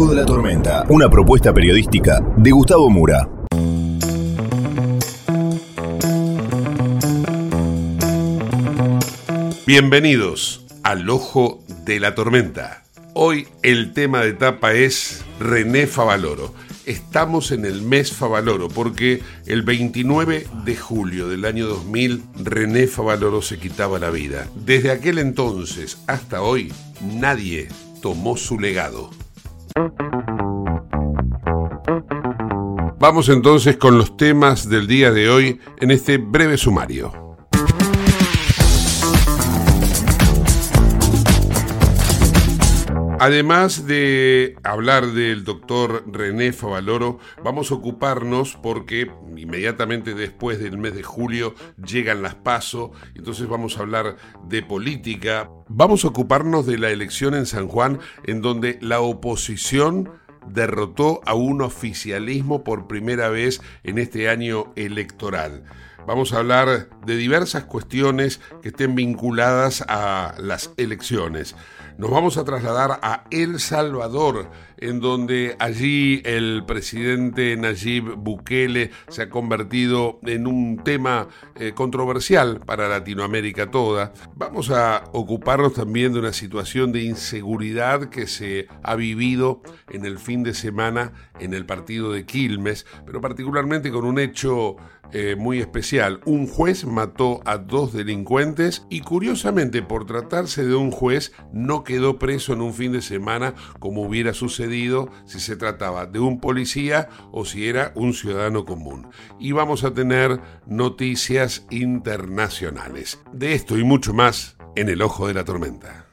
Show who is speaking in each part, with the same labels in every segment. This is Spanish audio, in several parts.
Speaker 1: Ojo de la Tormenta, una propuesta periodística de Gustavo Mura.
Speaker 2: Bienvenidos al Ojo de la Tormenta. Hoy el tema de etapa es René Favaloro. Estamos en el mes Favaloro porque el 29 de julio del año 2000 René Favaloro se quitaba la vida. Desde aquel entonces hasta hoy nadie tomó su legado. Vamos entonces con los temas del día de hoy en este breve sumario. Además de hablar del doctor René Favaloro, vamos a ocuparnos porque inmediatamente después del mes de julio llegan las PASO, entonces vamos a hablar de política. Vamos a ocuparnos de la elección en San Juan, en donde la oposición derrotó a un oficialismo por primera vez en este año electoral. Vamos a hablar de diversas cuestiones que estén vinculadas a las elecciones. Nos vamos a trasladar a El Salvador, en donde allí el presidente Nayib Bukele se ha convertido en un tema eh, controversial para Latinoamérica toda. Vamos a ocuparnos también de una situación de inseguridad que se ha vivido en el fin de semana en el partido de Quilmes, pero particularmente con un hecho eh, muy especial. Un juez mató a dos delincuentes y curiosamente por tratarse de un juez no quedó preso en un fin de semana como hubiera sucedido si se trataba de un policía o si era un ciudadano común. Y vamos a tener noticias internacionales. De esto y mucho más en el ojo de la tormenta.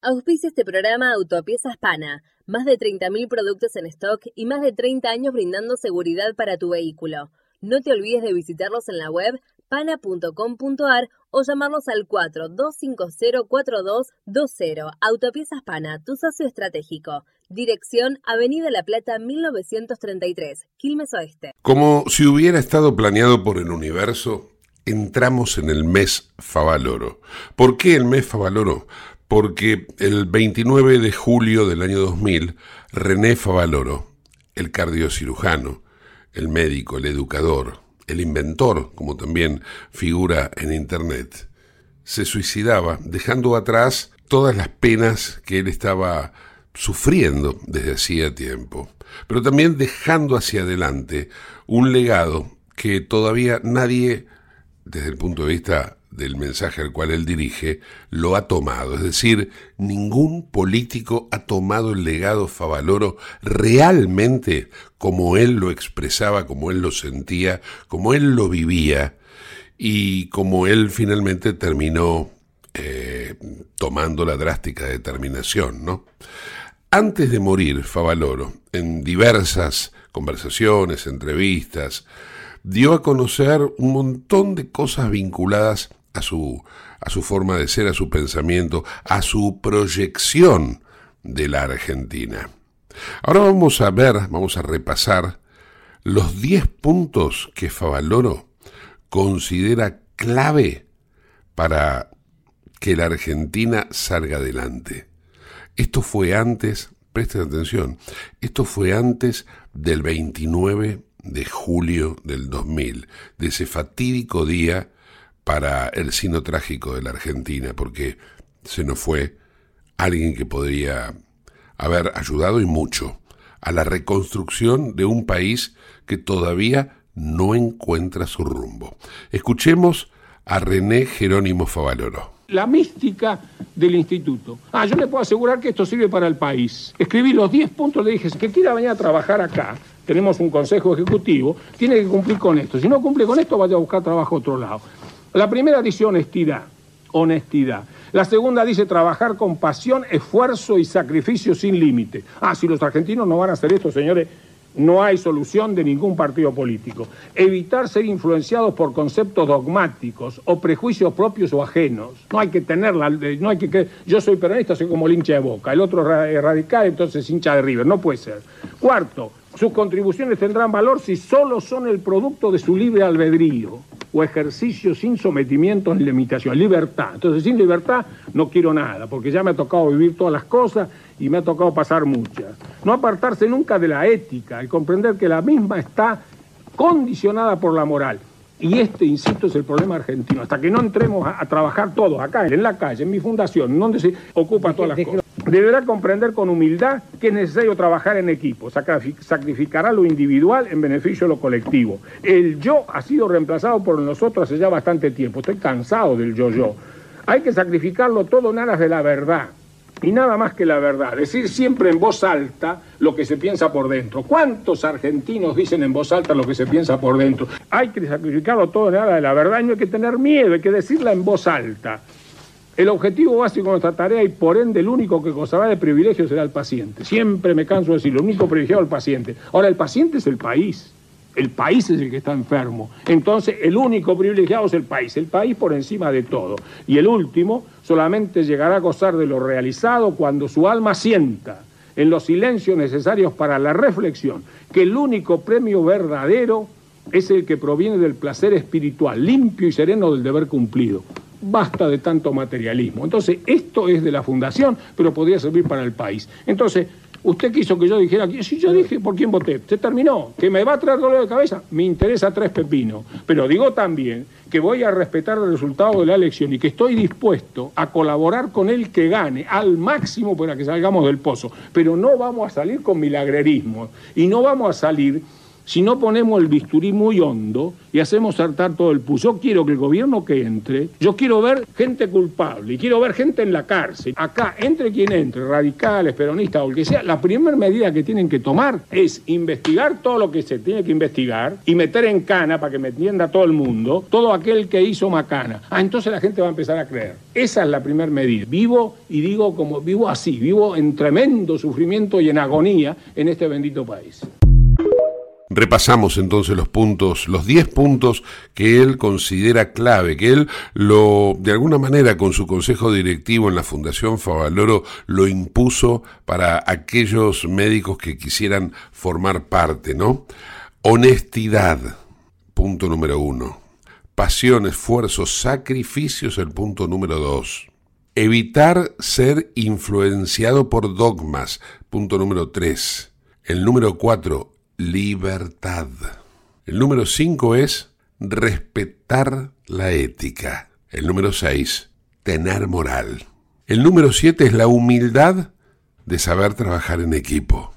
Speaker 3: Auspicia este programa Autopiezas Pana. Más de 30.000 productos en stock y más de 30 años brindando seguridad para tu vehículo. No te olvides de visitarlos en la web pana.com.ar o llamarlos al 42504220. Autopiezas Pana, tu socio estratégico. Dirección Avenida La Plata 1933, Quilmes Oeste.
Speaker 2: Como si hubiera estado planeado por el universo, entramos en el mes Favaloro. ¿Por qué el mes Favaloro? Porque el 29 de julio del año 2000, René Favaloro, el cardiocirujano, el médico, el educador, el inventor, como también figura en Internet, se suicidaba dejando atrás todas las penas que él estaba sufriendo desde hacía tiempo, pero también dejando hacia adelante un legado que todavía nadie, desde el punto de vista del mensaje al cual él dirige, lo ha tomado. Es decir, ningún político ha tomado el legado Favaloro realmente como él lo expresaba, como él lo sentía, como él lo vivía y como él finalmente terminó eh, tomando la drástica determinación, ¿no? Antes de morir, Favaloro, en diversas conversaciones, entrevistas, dio a conocer un montón de cosas vinculadas a su, a su forma de ser, a su pensamiento, a su proyección de la Argentina. Ahora vamos a ver, vamos a repasar los 10 puntos que Favaloro considera clave para que la Argentina salga adelante. Esto fue antes, presten atención, esto fue antes del 29 de julio del 2000, de ese fatídico día para el sino trágico de la Argentina, porque se nos fue alguien que podría haber ayudado y mucho a la reconstrucción de un país que todavía no encuentra su rumbo. Escuchemos a René Jerónimo Favaloro.
Speaker 4: La mística del instituto. Ah, yo le puedo asegurar que esto sirve para el país. Escribí los 10 puntos, le dije, que quiera venir a trabajar acá, tenemos un consejo ejecutivo, tiene que cumplir con esto. Si no cumple con esto, vaya a buscar trabajo a otro lado. La primera dice honestidad, honestidad. La segunda dice trabajar con pasión, esfuerzo y sacrificio sin límite. Ah, si los argentinos no van a hacer esto, señores, no hay solución de ningún partido político. Evitar ser influenciados por conceptos dogmáticos o prejuicios propios o ajenos. No hay que tenerla, no hay que yo soy peronista, soy como el hincha de Boca, el otro es radical, entonces hincha de River, no puede ser. Cuarto, sus contribuciones tendrán valor si solo son el producto de su libre albedrío o ejercicio sin sometimiento ni limitación, libertad. Entonces, sin libertad no quiero nada, porque ya me ha tocado vivir todas las cosas y me ha tocado pasar muchas. No apartarse nunca de la ética y comprender que la misma está condicionada por la moral. Y este, insisto, es el problema argentino. Hasta que no entremos a, trabajar todos acá, en la calle, en mi fundación, donde se ocupan todas las cosas deberá comprender con humildad que es necesario trabajar en equipo, sacrificará lo individual en beneficio de lo colectivo. El yo ha sido reemplazado por nosotros hace ya bastante tiempo, estoy cansado del yo-yo. Hay que sacrificarlo todo en aras de la verdad, y nada más que la verdad, decir siempre en voz alta lo que se piensa por dentro. ¿Cuántos argentinos dicen en voz alta lo que se piensa por dentro? Hay que sacrificarlo todo en aras de la verdad y no hay que tener miedo, hay que decirla en voz alta. El objetivo básico de nuestra tarea y por ende el único que gozará de privilegios será el paciente. Siempre me canso de decir, lo único privilegiado es el paciente. Ahora, el paciente es el país. El país es el que está enfermo. Entonces, el único privilegiado es el país. El país por encima de todo. Y el último solamente llegará a gozar de lo realizado cuando su alma sienta, en los silencios necesarios para la reflexión, que el único premio verdadero es el que proviene del placer espiritual, limpio y sereno del deber cumplido basta de tanto materialismo. Entonces, esto es de la fundación, pero podría servir para el país. Entonces, usted quiso que yo dijera, si yo dije por quién voté, se terminó, que me va a traer dolor de cabeza, me interesa tres pepinos. Pero digo también que voy a respetar el resultado de la elección y que estoy dispuesto a colaborar con el que gane al máximo para que salgamos del pozo. Pero no vamos a salir con milagrerismo y no vamos a salir si no ponemos el bisturí muy hondo y hacemos saltar todo el pus. Yo quiero que el gobierno que entre, yo quiero ver gente culpable y quiero ver gente en la cárcel. Acá, entre quien entre, radicales, peronistas o el que sea, la primera medida que tienen que tomar es investigar todo lo que se tiene que investigar y meter en cana, para que me entienda todo el mundo, todo aquel que hizo macana. Ah, entonces la gente va a empezar a creer. Esa es la primera medida. Vivo y digo como vivo así, vivo en tremendo sufrimiento y en agonía en este bendito país.
Speaker 2: Repasamos entonces los puntos, los 10 puntos que él considera clave, que él lo, de alguna manera con su consejo directivo en la Fundación Favaloro, lo impuso para aquellos médicos que quisieran formar parte, ¿no? Honestidad, punto número uno. Pasión, esfuerzo, sacrificios, el punto número dos. Evitar ser influenciado por dogmas, punto número tres. El número cuatro, libertad. El número 5 es respetar la ética. El número 6, tener moral. El número 7 es la humildad de saber trabajar en equipo.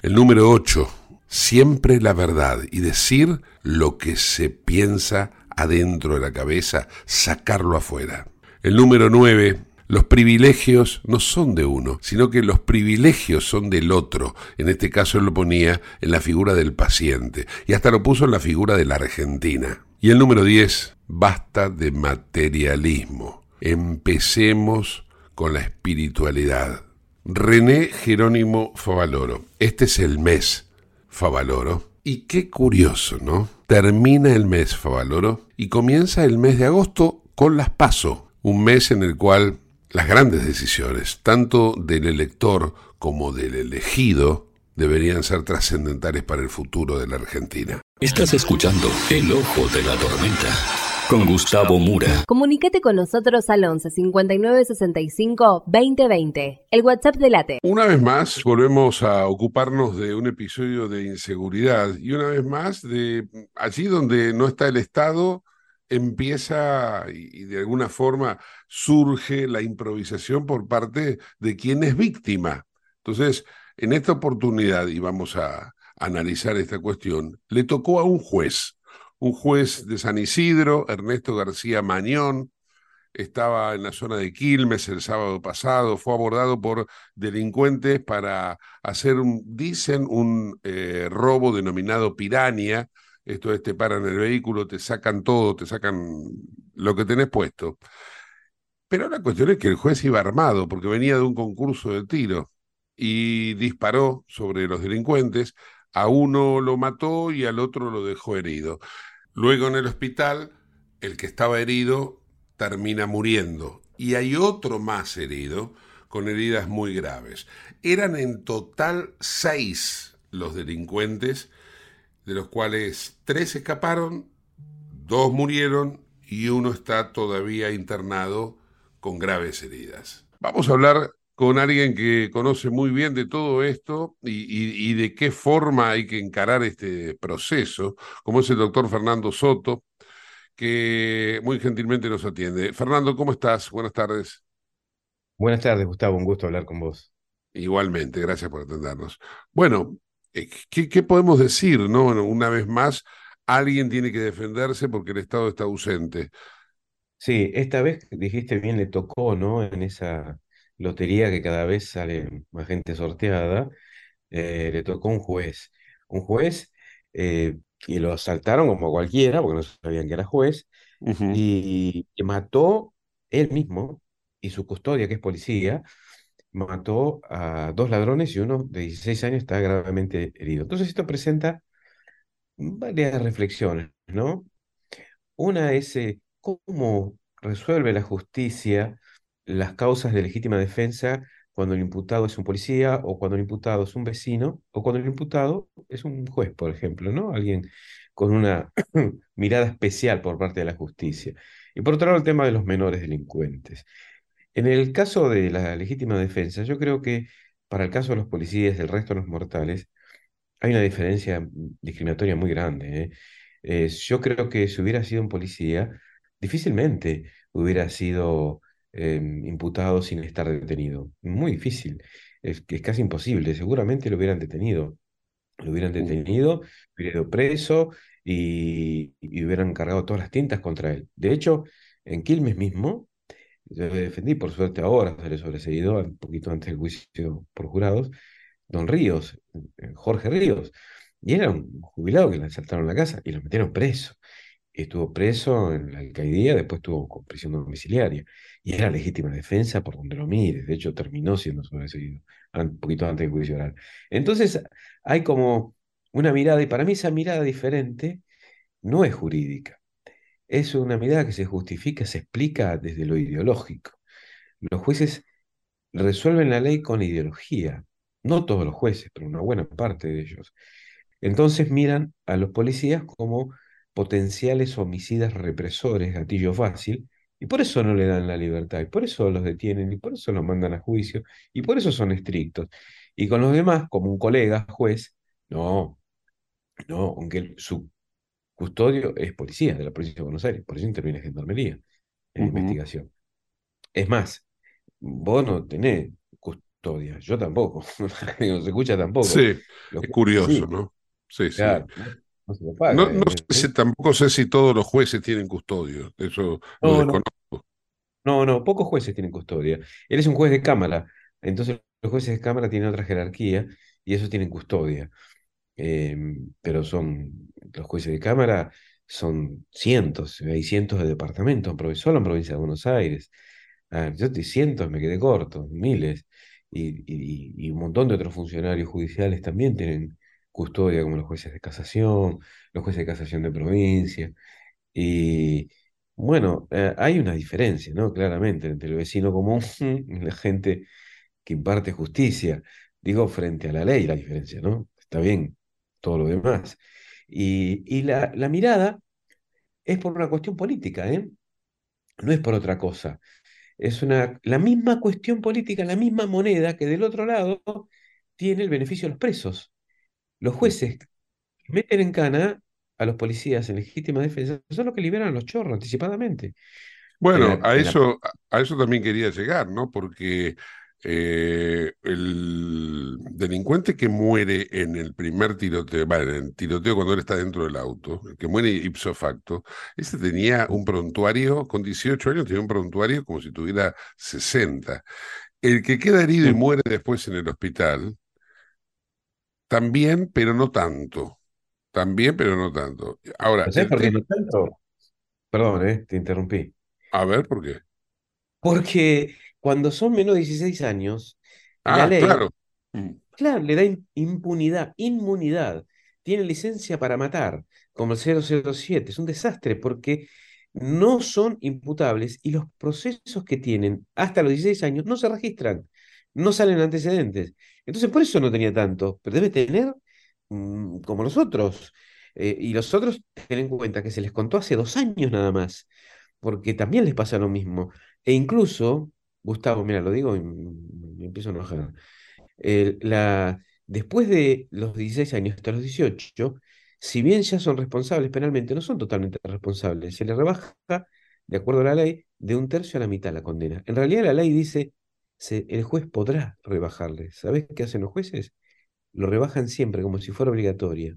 Speaker 2: El número 8, siempre la verdad y decir lo que se piensa adentro de la cabeza, sacarlo afuera. El número 9, los privilegios no son de uno, sino que los privilegios son del otro. En este caso él lo ponía en la figura del paciente y hasta lo puso en la figura de la Argentina. Y el número 10, basta de materialismo. Empecemos con la espiritualidad. René Jerónimo Favaloro. Este es el mes Favaloro. Y qué curioso, ¿no? Termina el mes Favaloro y comienza el mes de agosto con las PASO, un mes en el cual las grandes decisiones, tanto del elector como del elegido, deberían ser trascendentales para el futuro de la Argentina.
Speaker 5: Estás escuchando El Ojo de la Tormenta con Gustavo Mura.
Speaker 3: Comunicate con nosotros al 11 59 65 2020, el WhatsApp de Late.
Speaker 2: Una vez más, volvemos a ocuparnos de un episodio de inseguridad y una vez más de allí donde no está el Estado, empieza y, de alguna forma surge la improvisación por parte de quien es víctima. Entonces, en esta oportunidad, y vamos a analizar esta cuestión, le tocó a un juez, un juez de San Isidro, Ernesto García Mañón, estaba en la zona de Quilmes el sábado pasado, fue abordado por delincuentes para hacer, un, dicen, un eh, robo denominado pirania, esto es, te paran el vehículo, te sacan todo, te sacan lo que tenés puesto. Pero la cuestión es que el juez iba armado porque venía de un concurso de tiro y disparó sobre los delincuentes. A uno lo mató y al otro lo dejó herido. Luego en el hospital, el que estaba herido termina muriendo y hay otro más herido con heridas muy graves. Eran en total seis los delincuentes de los cuales tres escaparon, dos murieron y uno está todavía internado con graves heridas. Vamos a hablar con alguien que conoce muy bien de todo esto y, de qué forma hay que encarar este proceso, como es el doctor Fernando Soto, que muy gentilmente nos atiende. Fernando, ¿cómo estás? Buenas tardes.
Speaker 6: Buenas tardes, Gustavo, un gusto hablar con vos.
Speaker 2: Igualmente, gracias por atendernos. Bueno, eh, ¿qué, podemos decir? ¿no? una vez más, alguien tiene que defenderse porque el Estado está ausente.
Speaker 6: Sí, esta vez dijiste bien, le tocó, ¿no? En esa lotería que cada vez sale más gente sorteada, eh, le tocó un juez. Un juez eh, que lo asaltaron como cualquiera, porque no sabían que era juez, y que mató él mismo y su custodia, que es policía, mató a dos ladrones y uno de 16 años está gravemente herido. Entonces esto presenta varias reflexiones, ¿no? Una es eh, cómo resuelve la justicia las causas de legítima defensa cuando el imputado es un policía o cuando el imputado es un vecino o cuando el imputado es un juez, por ejemplo, ¿no? Alguien con una mirada especial por parte de la justicia. Y por otro lado, el tema de los menores delincuentes. En el caso de la legítima defensa, yo creo que para el caso de los policías y el resto de los mortales, hay una diferencia discriminatoria muy grande. ¿eh? Eh, yo creo que si hubiera sido un policía, difícilmente hubiera sido em, imputado sin estar detenido. Muy difícil. Es, es casi imposible. Seguramente lo hubieran detenido. Lo hubieran detenido, hubiera ido preso y, y hubieran cargado todas las tintas contra él. De hecho, en Quilmes mismo, yo defendí, por suerte ahora se le sobreseído, un poquito antes del juicio por jurados, don Ríos, eh, Jorge Ríos. Y era un jubilado que le asaltaron la casa y lo metieron preso. Estuvo preso en la alcaldía, después estuvo con prisión domiciliaria. Y era legítima defensa por donde lo mires. De hecho, terminó siendo sobreseído un poquito antes del juicio oral. Entonces, hay como una mirada, y para mí esa mirada diferente no es jurídica es una mirada que se justifica, se explica desde lo ideológico. Los jueces resuelven la ley con ideología, no todos los jueces, pero una buena parte de ellos. Entonces miran a los policías como potenciales homicidas represores, gatillo fácil, y por eso no le dan la libertad, y por eso los detienen, y por eso los mandan a juicio, y por eso son estrictos. Y con los demás, como un colega juez, no, no, aunque su custodio es policía de la Policía de Buenos Aires, por eso interviene Gendarmería en la investigación. Es más, vos no tenés custodia, yo tampoco, no se escucha tampoco.
Speaker 2: Sí, es curioso, ¿no? Sí, sí. No, no, sé, tampoco sé si todos los jueces tienen custodio, eso no, lo desconozco.
Speaker 6: No, no, pocos jueces tienen custodia. Él es un juez de cámara, entonces los jueces de cámara tienen otra jerarquía y esos tienen custodia. Em, pero son los jueces de cámara son cientos, hay cientos de departamentos, solo en provincia de Buenos Aires. Yo estoy cientos, me quedé corto, miles. Y, y, un montón de otros funcionarios judiciales también tienen custodia como los jueces de casación, los jueces de casación de provincia. Y bueno, eh, hay una diferencia, ¿no? Claramente, entre el vecino común y la gente que imparte justicia. Digo, frente a la ley, la diferencia, ¿no? Está bien todo lo demás. Y, y la, la mirada es por una cuestión política, ¿eh? No es por otra cosa. Es una, la misma cuestión política, la misma moneda que del otro lado tiene el beneficio de los presos. Los jueces meten en cana a los policías en legítima defensa son los que liberan a los chorros anticipadamente.
Speaker 2: Bueno, a eso, a eso también quería llegar, ¿no? Porque eh, el delincuente que muere en el primer tiroteo, bueno, en el tiroteo cuando él está dentro del auto, el que muere ipso facto, ese tenía un prontuario, con 18 años tenía un prontuario como si tuviera 60. El que queda herido y muere después en el hospital, también, pero no tanto. También, pero no tanto. Ahora,
Speaker 6: ¿Sabes por qué no tanto? Perdón, eh, te interrumpí.
Speaker 2: A ver, ¿por qué?
Speaker 6: Porque cuando son menos de 16 años, la
Speaker 2: Ah,
Speaker 6: ley,
Speaker 2: claro. Mm,
Speaker 6: claro, le da im- impunidad, inmunidad. Tiene licencia para matar, como el 007. Es un desastre porque no son imputables y los procesos que tienen hasta los 16 años no se registran, no salen antecedentes. Entonces, por eso no tenía tanto, pero debe tener mm, como los otros. Eh, y los otros, ten en cuenta que se les contó hace dos años nada más, porque también les pasa lo mismo. E incluso, Gustavo, mira, lo digo y me empiezo a enojar. El- la, después de los 16 años hasta los 18, si bien ya son responsables penalmente, no son totalmente responsables. Se les rebaja, de acuerdo a la ley, de un tercio a la mitad la condena. En realidad la ley dice, se, el juez podrá rebajarle. ¿Sabés qué hacen los jueces? Lo rebajan siempre como si fuera obligatoria.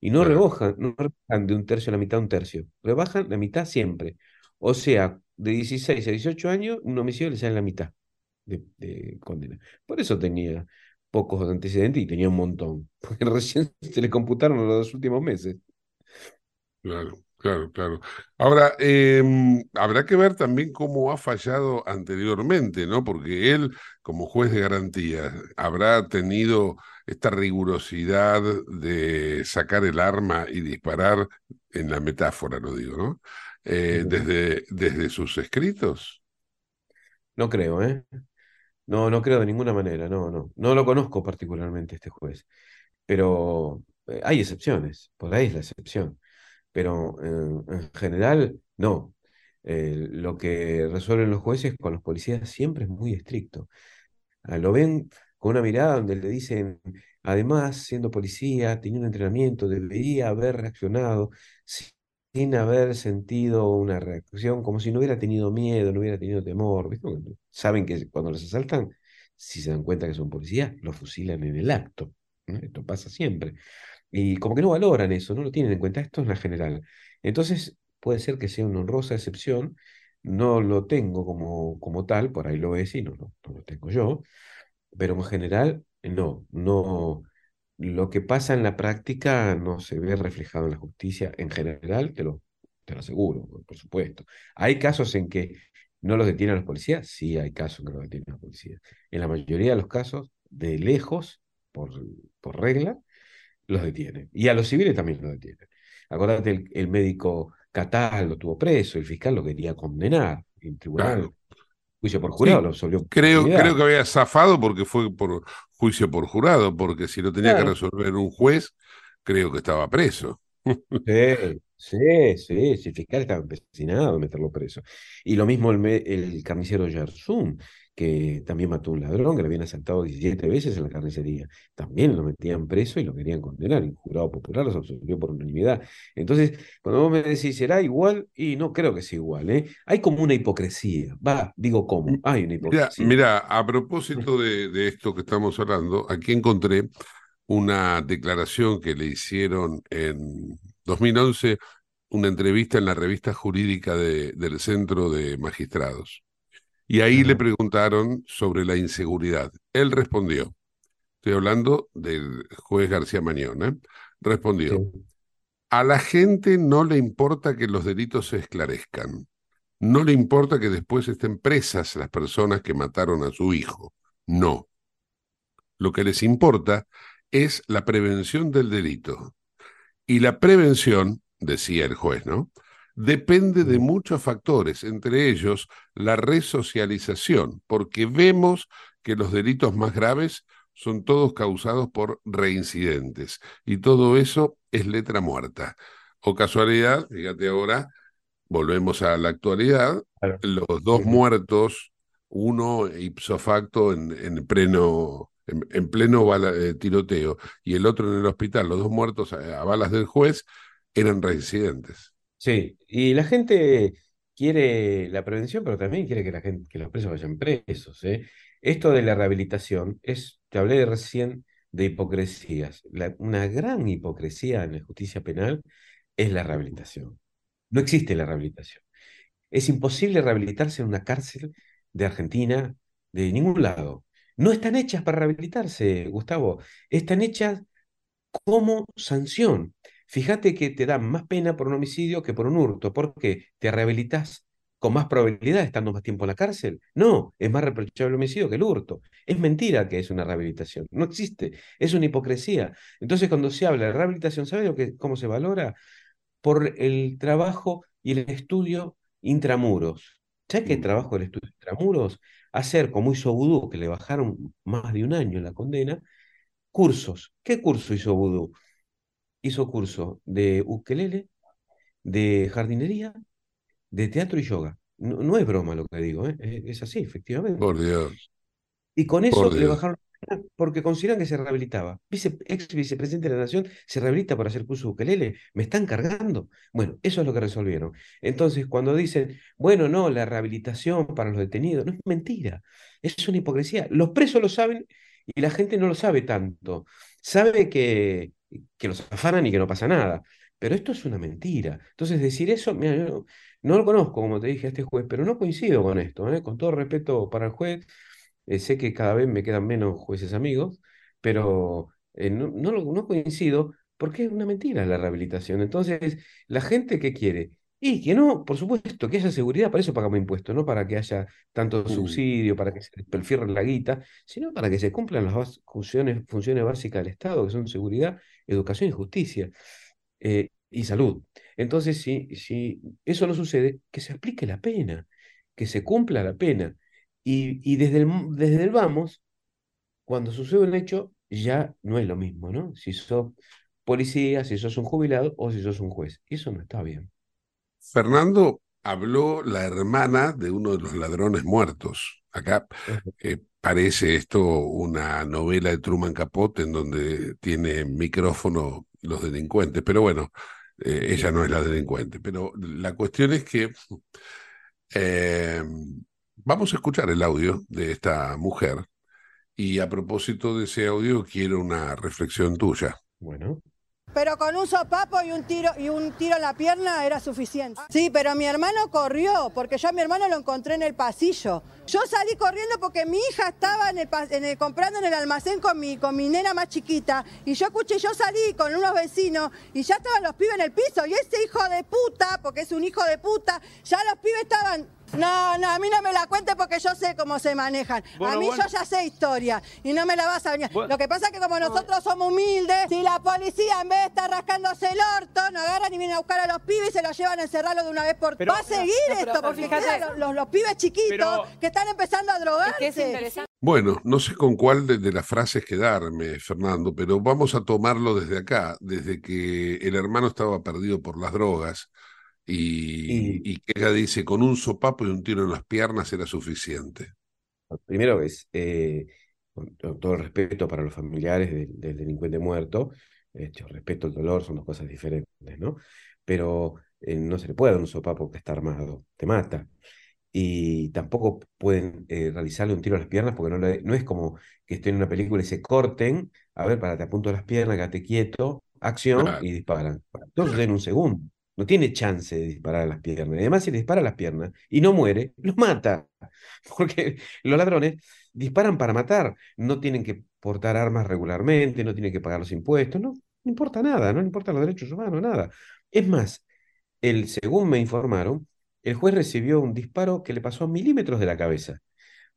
Speaker 6: Y no rebajan, no rebajan de un tercio a la mitad a un tercio. Rebajan la mitad siempre. O sea, de 16 a 18 años, un homicidio le sale la mitad de, de condena. Por eso tenía pocos antecedentes y tenía un montón. Porque recién se le computaron los dos últimos meses.
Speaker 2: Claro, claro, claro. Ahora, em, habrá que ver también cómo ha fallado anteriormente, ¿no? Porque él, como juez de garantías, habrá tenido esta rigurosidad de sacar el arma y disparar, en la metáfora lo digo, ¿no? Eh, desde, desde sus escritos.
Speaker 6: No creo, ¿eh? No, no creo de ninguna manera, no, no. No lo conozco particularmente este juez, pero eh, hay excepciones, por ahí es la excepción. Pero eh, en general, no. Eh, lo que resuelven los jueces con los policías siempre es muy estricto. Ah, Lo ven con una mirada donde le dicen, además, siendo policía, tenía un entrenamiento, debería haber reaccionado si- sin haber sentido una reacción, como si no hubiera tenido miedo, no hubiera tenido temor. ¿viste? Saben que cuando los asaltan, si se dan cuenta que son policías, los fusilan en el acto. Esto pasa siempre. Y como que no valoran eso, no lo tienen en cuenta. Esto es la general. Entonces, puede ser que sea una honrosa excepción. No lo tengo como, como tal, por ahí lo es y no, no lo tengo yo pero en general, no, no. Lo que pasa en la práctica no se ve reflejado en la justicia en general, te lo, te lo aseguro, por supuesto. ¿Hay casos en que no los detienen los policías? Sí, hay casos en que los detienen los policías. En la mayoría de los casos, de lejos, por, por regla, los detienen. Y a los civiles también los detienen. Acordate, el, el médico Catal lo tuvo preso, el fiscal lo quería condenar en tribunal,
Speaker 2: Claro.
Speaker 6: juicio por
Speaker 2: Sí,
Speaker 6: jurado, lo absolvió
Speaker 2: creo, creo que había zafado porque fue por juicio por jurado, porque si lo tenía que resolver un juez, creo que estaba preso.
Speaker 6: Sí, sí, sí, sí, el fiscal estaba empecinado en meterlo preso. Y lo mismo el, el carnicero Yersum, que también mató a un ladrón que le habían asaltado 17 veces en la carnicería. También lo metían preso y lo querían condenar. El jurado popular los absolvió por unanimidad. Entonces, cuando vos me decís, ¿será igual? Y no creo que sea igual, ¿eh? Hay como una hipocresía. Va, digo cómo, hay una hipocresía.
Speaker 2: mira, a propósito de, de esto que estamos hablando, aquí encontré una declaración que le hicieron en 2011, una entrevista en la revista jurídica de- del Centro de Magistrados. Y ahí le preguntaron sobre la inseguridad. Él respondió, estoy hablando del juez García Mañón, ¿eh? Respondió,
Speaker 6: Sí.
Speaker 2: a la gente no le importa que los delitos se esclarezcan. No le importa que después estén presas las personas que mataron a su hijo. No. Lo que les importa es la prevención del delito. Y la prevención, decía el juez, ¿no? Depende de muchos factores, entre ellos la resocialización, porque vemos que los delitos más graves son todos causados por reincidentes. Y todo eso es letra muerta. O casualidad, fíjate ahora, volvemos a la actualidad, los dos muertos, uno ipso facto en, en pleno, en, pleno eh, tiroteo y el otro en el hospital, los dos muertos a, balas del juez, eran reincidentes.
Speaker 6: Sí, y la gente quiere la prevención, pero también quiere que la gente, que los presos vayan presos. ¿eh? Esto de la rehabilitación es, te hablé recién de hipocresías. una gran hipocresía en la justicia penal es la rehabilitación. No existe la rehabilitación. Es imposible rehabilitarse en una cárcel de Argentina, de ningún lado. No están hechas para rehabilitarse, Gustavo. Están hechas como sanción. Fíjate que te dan más pena por un homicidio que por un hurto. ¿Por qué? Te rehabilitas con más probabilidad estando más tiempo en la cárcel. No, es más reprochable el homicidio que el hurto. Es mentira que es una rehabilitación. No existe. Es una hipocresía. Entonces, cuando se habla de rehabilitación, ¿sabe lo que, cómo se valora? Por el trabajo y el estudio intramuros. ¿Sabes qué mm. trabajo el estudio intramuros? Hacer, como hizo Vudú, que le bajaron más de un año la condena, cursos. ¿Qué curso hizo Vudú? Hizo curso de ukelele, de jardinería de teatro y yoga. No, es broma lo que digo, ¿eh? es, así, efectivamente.
Speaker 2: Por Dios.
Speaker 6: Y con eso le bajaron porque consideran que se rehabilitaba. Vice, ex vicepresidente de la Nación se rehabilita para hacer curso de ukelele. Me están cargando. Bueno, eso es lo que resolvieron. Entonces, cuando dicen, bueno, no, la rehabilitación para los detenidos, no es mentira. Es una hipocresía. Los presos lo saben y la gente no lo sabe tanto. Sabe que, que los afanan y que no pasa nada. Pero esto es una mentira. Entonces, decir eso, mira, yo no, lo conozco, como te dije, a este juez, pero no coincido con esto. ¿eh? Con todo respeto para el juez, eh, sé que cada vez me quedan menos jueces amigos, pero eh, no, no, no coincido porque es una mentira la rehabilitación. Entonces, la gente que quiere y que no, por supuesto, que haya seguridad, para eso pagamos impuestos, no para que haya tanto subsidio, para que se perfirre la guita, sino para que se cumplan las funciones, funciones básicas del Estado, que son seguridad, educación y justicia. Eh, y salud. Entonces, si, si eso no sucede, que se aplique la pena, que se cumpla la pena. Y, y desde, el, desde el vamos, cuando sucede un hecho, ya no es lo mismo, ¿no? Si sos policía, si sos un jubilado o si sos un juez. Eso no está bien.
Speaker 2: Fernando, habló la hermana de uno de los ladrones muertos. Acá eh, parece esto una novela de Truman Capote en donde tiene micrófono los delincuentes, pero bueno, eh, ella no es la delincuente. Pero la cuestión es que eh, vamos a escuchar el audio de esta mujer y a propósito de ese audio quiero una reflexión tuya.
Speaker 6: Bueno.
Speaker 7: Pero con un sopapo y un tiro y un tiro en la pierna era suficiente. Sí, pero mi hermano corrió, porque yo a mi hermano lo encontré en el pasillo. Yo salí corriendo porque mi hija estaba en el, comprando en el almacén con mi, con mi nena más chiquita. Y yo escuché, yo salí con unos vecinos y ya estaban los pibes en el piso. Y ese hijo de puta, porque es un hijo de puta, ya los pibes estaban no, no, a mí no me la cuente porque yo sé cómo se manejan. a mí yo ya sé historia y no me la vas a venir. Lo que pasa es que como nosotros somos humildes, si la policía en vez de estar rascándose el orto, no agarran y vienen a buscar a los pibes y se los llevan a encerrarlos de una vez por todas. Va a seguir esto, porque los, los, pibes chiquitos que están empezando a drogarse.
Speaker 2: bueno, no sé con cuál de, las frases quedarme, Fernando, pero vamos a tomarlo desde acá, desde que el hermano estaba perdido por las drogas y, que ella dice, con un sopapo y un tiro en las piernas era suficiente.
Speaker 6: Primero es, eh, con todo el respeto para los familiares del, delincuente muerto, este, respeto el dolor, son dos cosas diferentes, ¿no? Pero eh, no se le puede dar un sopapo que está armado, te mata. Y tampoco pueden eh, realizarle un tiro a las piernas porque no, no es como que estén en una película y se corten, a ver, para te apunto las piernas, quédate quieto, acción y disparan. Sucede en un segundo. No tiene chance de disparar a las piernas. Además, si le dispara a las piernas y no muere, lo mata. Porque los ladrones disparan para matar. No tienen que portar armas regularmente, no tienen que pagar los impuestos, no, no importa nada, no le importan los derechos humanos, nada. Es más, el, según me informaron, el juez recibió un disparo que le pasó a milímetros de la cabeza.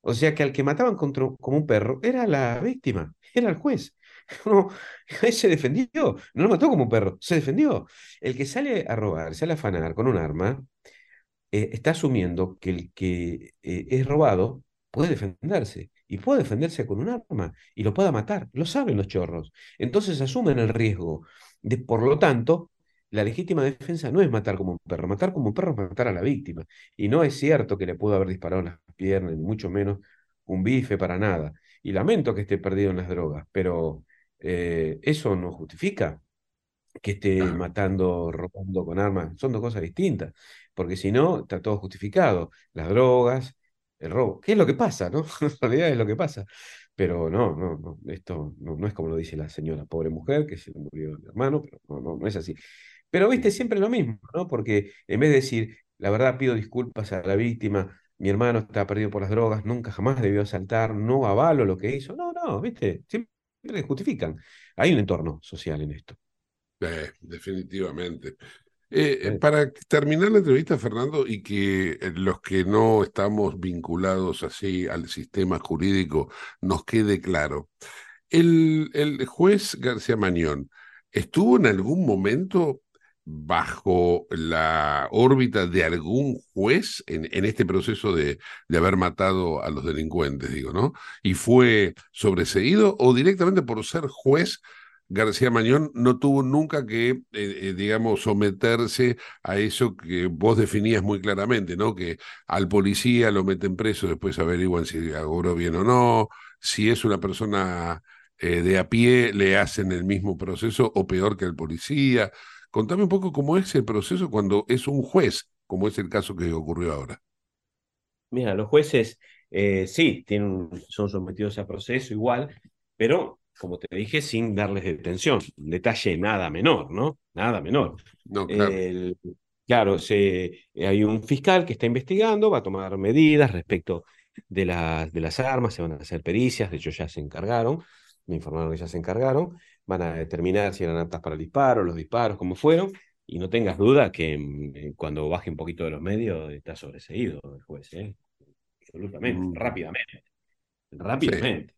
Speaker 6: O sea que al que mataban como un perro era la víctima, era el juez. No, se defendió, no lo mató como un perro, se defendió. El que sale a robar, sale a afanar con un arma, eh, está asumiendo que el que eh, es robado puede defenderse y puede defenderse con un arma y lo pueda matar, lo saben los chorros. Entonces asumen el riesgo. De, por lo tanto, la legítima defensa no es matar como un perro, matar como un perro es matar a la víctima. Y no es cierto que le pudo haber disparado en las piernas, ni mucho menos un bife para nada. Y lamento que esté perdido en las drogas, pero eh, eso no justifica que esté matando, robando con armas. Son dos cosas distintas, porque si no, está todo justificado. Las drogas, el robo. ¿Qué es lo que pasa, no? en realidad es lo que pasa. Pero no, no, no, esto no, no, es como lo dice la señora, pobre mujer, que se le murió el hermano, pero no, no, no es así. Pero viste, siempre lo mismo, ¿no? Porque en vez de decir, la verdad pido disculpas a la víctima, mi hermano está perdido por las drogas, nunca jamás debió saltar, no avalo lo que hizo. No, no, viste, siempre justifican. Hay un entorno social en esto.
Speaker 2: Eh, definitivamente. Eh, para terminar la entrevista, Fernando, y que eh, los que no estamos vinculados así al sistema jurídico nos quede claro, el, el juez García Mañón estuvo en algún momento bajo la órbita de algún juez en, en este proceso de, de, haber matado a los delincuentes, digo, ¿no? Y fue sobreseído o directamente por ser juez García Mañón no tuvo nunca que, eh, eh, digamos, someterse a eso que vos definías muy claramente, ¿no? Que al policía lo meten preso, después averiguan si agoró bien o no, si es una persona eh, de a pie, le hacen el mismo proceso o peor que al policía. Contame un poco cómo es el proceso cuando es un juez, como es el caso que ocurrió ahora.
Speaker 6: Mira, los jueces sí tienen, son sometidos a proceso igual, pero como te dije, sin darles detención. Un detalle nada menor, ¿no? Nada menor.
Speaker 2: No, claro.
Speaker 6: claro, se, hay un fiscal que está investigando, va a tomar medidas respecto de, las de las armas, se van a hacer pericias, de hecho ya se encargaron, me informaron que ya se encargaron, van a determinar si eran aptas para el disparo, los disparos, cómo fueron, y no tengas duda que mm, cuando baje un poquito de los medios está sobreseído el juez, ¿eh? absolutamente, mm. rápidamente, rápidamente.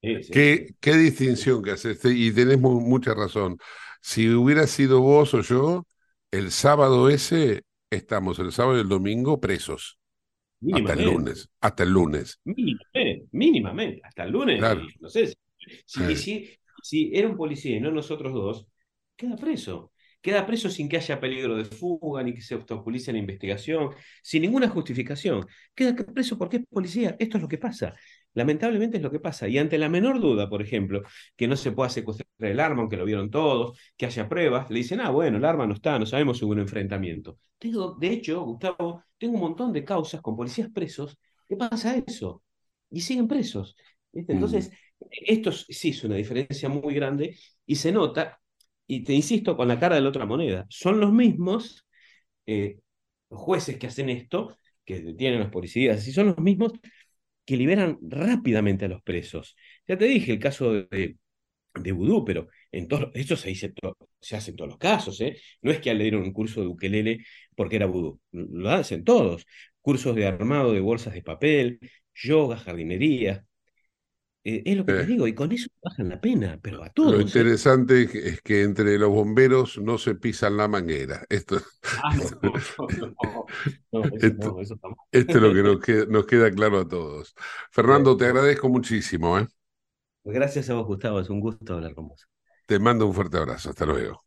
Speaker 2: ¿Qué, qué, distinción que haces, y tenés mucha razón. Si hubiera sido vos o yo, el sábado ese estamos, el sábado y el domingo presos. Hasta el lunes, hasta el lunes.
Speaker 6: Mínimamente, mínimamente, hasta el lunes. No sé, si, si, si, era un policía y no nosotros dos, queda preso. Queda preso sin que haya peligro de fuga, ni que se obstaculice la investigación, sin ninguna justificación. Queda preso porque es policía. Esto es lo que pasa. Lamentablemente es lo que pasa. Y ante la menor duda, por ejemplo, que no se pueda secuestrar el arma, aunque lo vieron todos, que haya pruebas, le dicen, ah, bueno, el arma no está, no sabemos si hubo un enfrentamiento. Tengo, de hecho, Gustavo, tengo un montón de causas con policías presos que pasa eso. Y siguen presos. Entonces, esto sí es una diferencia muy grande y se nota, y te insisto, con la cara de la otra moneda. Son los mismos eh, jueces que hacen esto, que detienen los policías, y son los mismos que liberan rápidamente a los presos. Ya te dije el caso de, de Vudú, pero en dice se hace en todos los casos. ¿eh? No es que le dieron un curso de ukelele porque era vudú, lo hacen todos. Cursos de armado de bolsas de papel, yoga, jardinería. Eh, es lo que te digo, y con eso bajan la pena, pero a todos.
Speaker 2: Lo ¿eh? interesante es que entre los bomberos no se pisan la manguera. Esto, esto, es lo que nos queda, nos queda, claro a todos. Fernando, te agradezco muchísimo. ¿eh?
Speaker 6: Gracias a vos, Gustavo, es un gusto hablar con vos.
Speaker 2: Te mando un fuerte abrazo, hasta luego.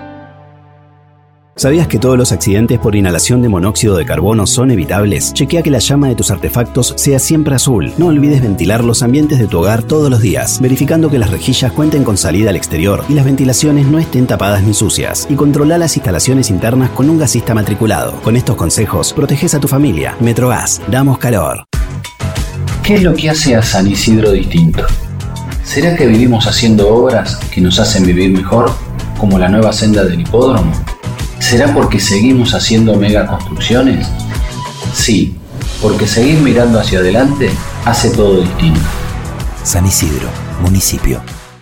Speaker 8: ¿Sabías que todos los accidentes por inhalación de monóxido de carbono son evitables? Chequea que la llama de tus artefactos sea siempre azul. No olvides ventilar los ambientes de tu hogar todos los días, verificando que las rejillas cuenten con salida al exterior y las ventilaciones no estén tapadas ni sucias. Y controla las instalaciones internas con un gasista matriculado. Con estos consejos, proteges a tu familia. Metrogas, damos calor.
Speaker 9: ¿Qué es lo que hace a San Isidro distinto? ¿Será que vivimos haciendo obras que nos hacen vivir mejor, como la nueva senda del hipódromo? ¿Será porque seguimos haciendo megaconstrucciones? Sí, porque seguir mirando hacia adelante hace todo distinto.
Speaker 10: San Isidro, municipio.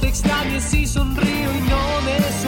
Speaker 11: Te extrañes si sonrío y no me sueltes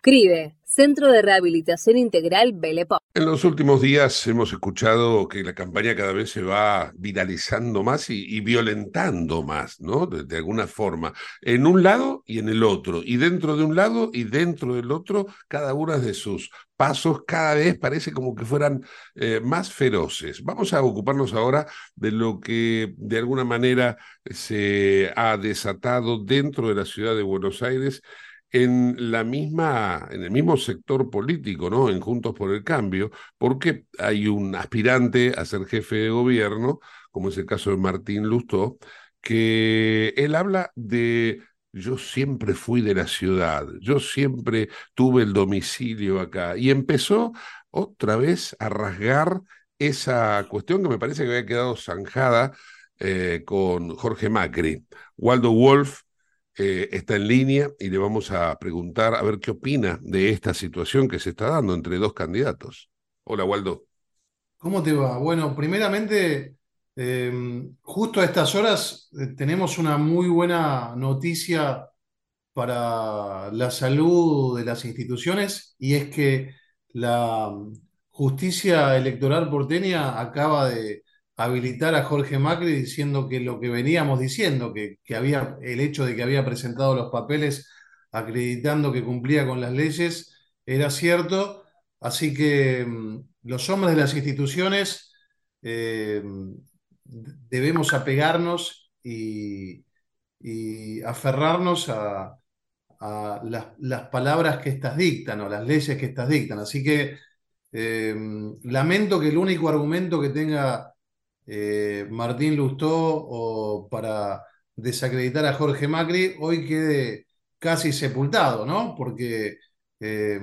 Speaker 3: CRIBE, Centro de Rehabilitación Integral Belepo.
Speaker 2: En los últimos días hemos escuchado que la campaña cada vez se va viralizando más y, violentando más, ¿no? De, alguna forma, en un lado y en el otro, y dentro de un lado y dentro del otro, cada una de sus pasos cada vez parece como que fueran eh, más feroces. Vamos a ocuparnos ahora de lo que de alguna manera se ha desatado dentro de la ciudad de Buenos Aires en la misma, en el mismo sector político, ¿no? En Juntos por el Cambio, porque hay un aspirante a ser jefe de gobierno, como es el caso de Martín Lustó, que él habla de yo siempre fui de la ciudad, yo siempre tuve el domicilio acá, y empezó otra vez a rasgar esa cuestión que me parece que había quedado zanjada eh, con Jorge Macri. Waldo Wolf eh, está en línea y le vamos a preguntar a ver qué opina de esta situación que se está dando entre dos candidatos. Hola, Waldo.
Speaker 12: ¿Cómo te va? Bueno, primeramente, eh, justo a estas horas eh, tenemos una muy buena noticia para la salud de las instituciones y es que la justicia electoral porteña acaba de habilitar a Jorge Macri diciendo que lo que veníamos diciendo, que, que, había el hecho de que había presentado los papeles acreditando que cumplía con las leyes era cierto, así que mm, los hombres de las instituciones eh, debemos apegarnos y, y aferrarnos a, a las, las, palabras que estas dictan o las leyes que estas dictan. Así que eh, lamento que el único argumento que tenga eh, Martín Lustó o para desacreditar a Jorge Macri hoy quede casi sepultado, ¿no? Porque eh,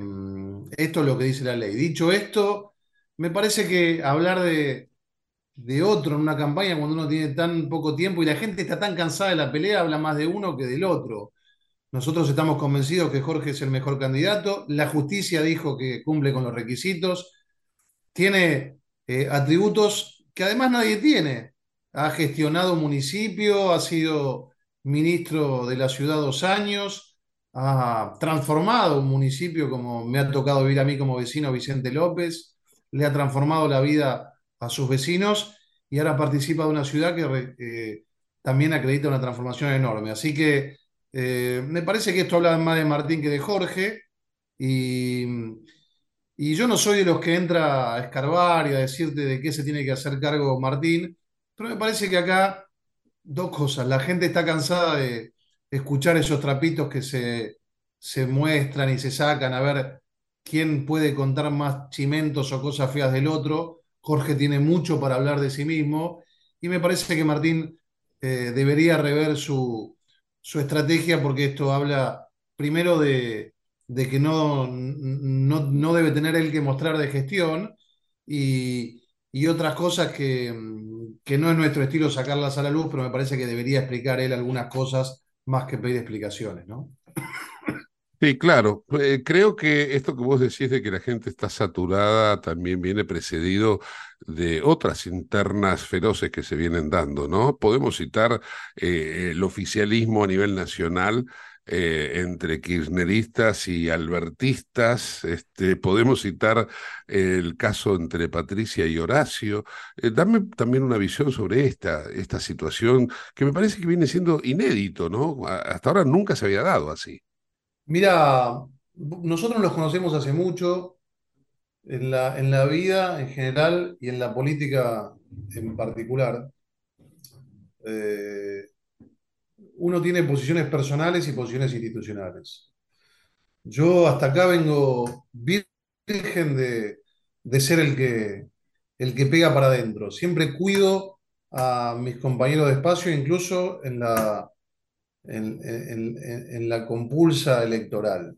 Speaker 12: esto es lo que dice la ley. Dicho esto, me parece que hablar de, de otro en una campaña cuando uno tiene tan poco tiempo y la gente está tan cansada de la pelea, habla más de uno que del otro. Nosotros estamos convencidos que Jorge es el mejor candidato. La justicia dijo que cumple con los requisitos. Tiene eh, atributos que además nadie tiene. Ha gestionado un municipio, ha sido ministro de la ciudad dos años, ha transformado un municipio como me ha tocado vivir a mí como vecino Vicente López, le ha transformado la vida a sus vecinos y ahora participa de una ciudad que eh, también acredita una transformación enorme. Así que eh, me parece que esto habla más de Martín que de Jorge y, y, yo no soy de los que entra a escarbar y a decirte de qué se tiene que hacer cargo Martín, pero me parece que acá dos cosas. La gente está cansada de escuchar esos trapitos que se, se muestran y se sacan a ver quién puede contar más chimentos o cosas feas del otro. Jorge tiene mucho para hablar de sí mismo y me parece que Martín eh, debería rever su, su, estrategia porque esto habla primero de, de que no, no, no, debe tener él que mostrar de gestión y, y otras cosas que, que, no es nuestro estilo sacarlas a la luz, pero me parece que debería explicar él algunas cosas más que pedir explicaciones, ¿no?
Speaker 2: Sí, claro. Eh, creo que esto que vos decís de que la gente está saturada también viene precedido de otras internas feroces que se vienen dando, ¿no? Podemos citar eh, el oficialismo a nivel nacional eh, entre kirchneristas y albertistas. Este, podemos citar el caso entre Patricia y Horacio. Eh, dame también una visión sobre esta, esta situación que me parece que viene siendo inédito, ¿no? Hasta ahora nunca se había dado así.
Speaker 12: Mira, nosotros nos conocemos hace mucho, en la, en la vida en general y en la política en particular. Eh, uno tiene posiciones personales y posiciones institucionales. Yo hasta acá vengo virgen de, de ser el que, el que pega para adentro. Siempre cuido a mis compañeros de espacio, incluso en la, en, en, en la compulsa electoral.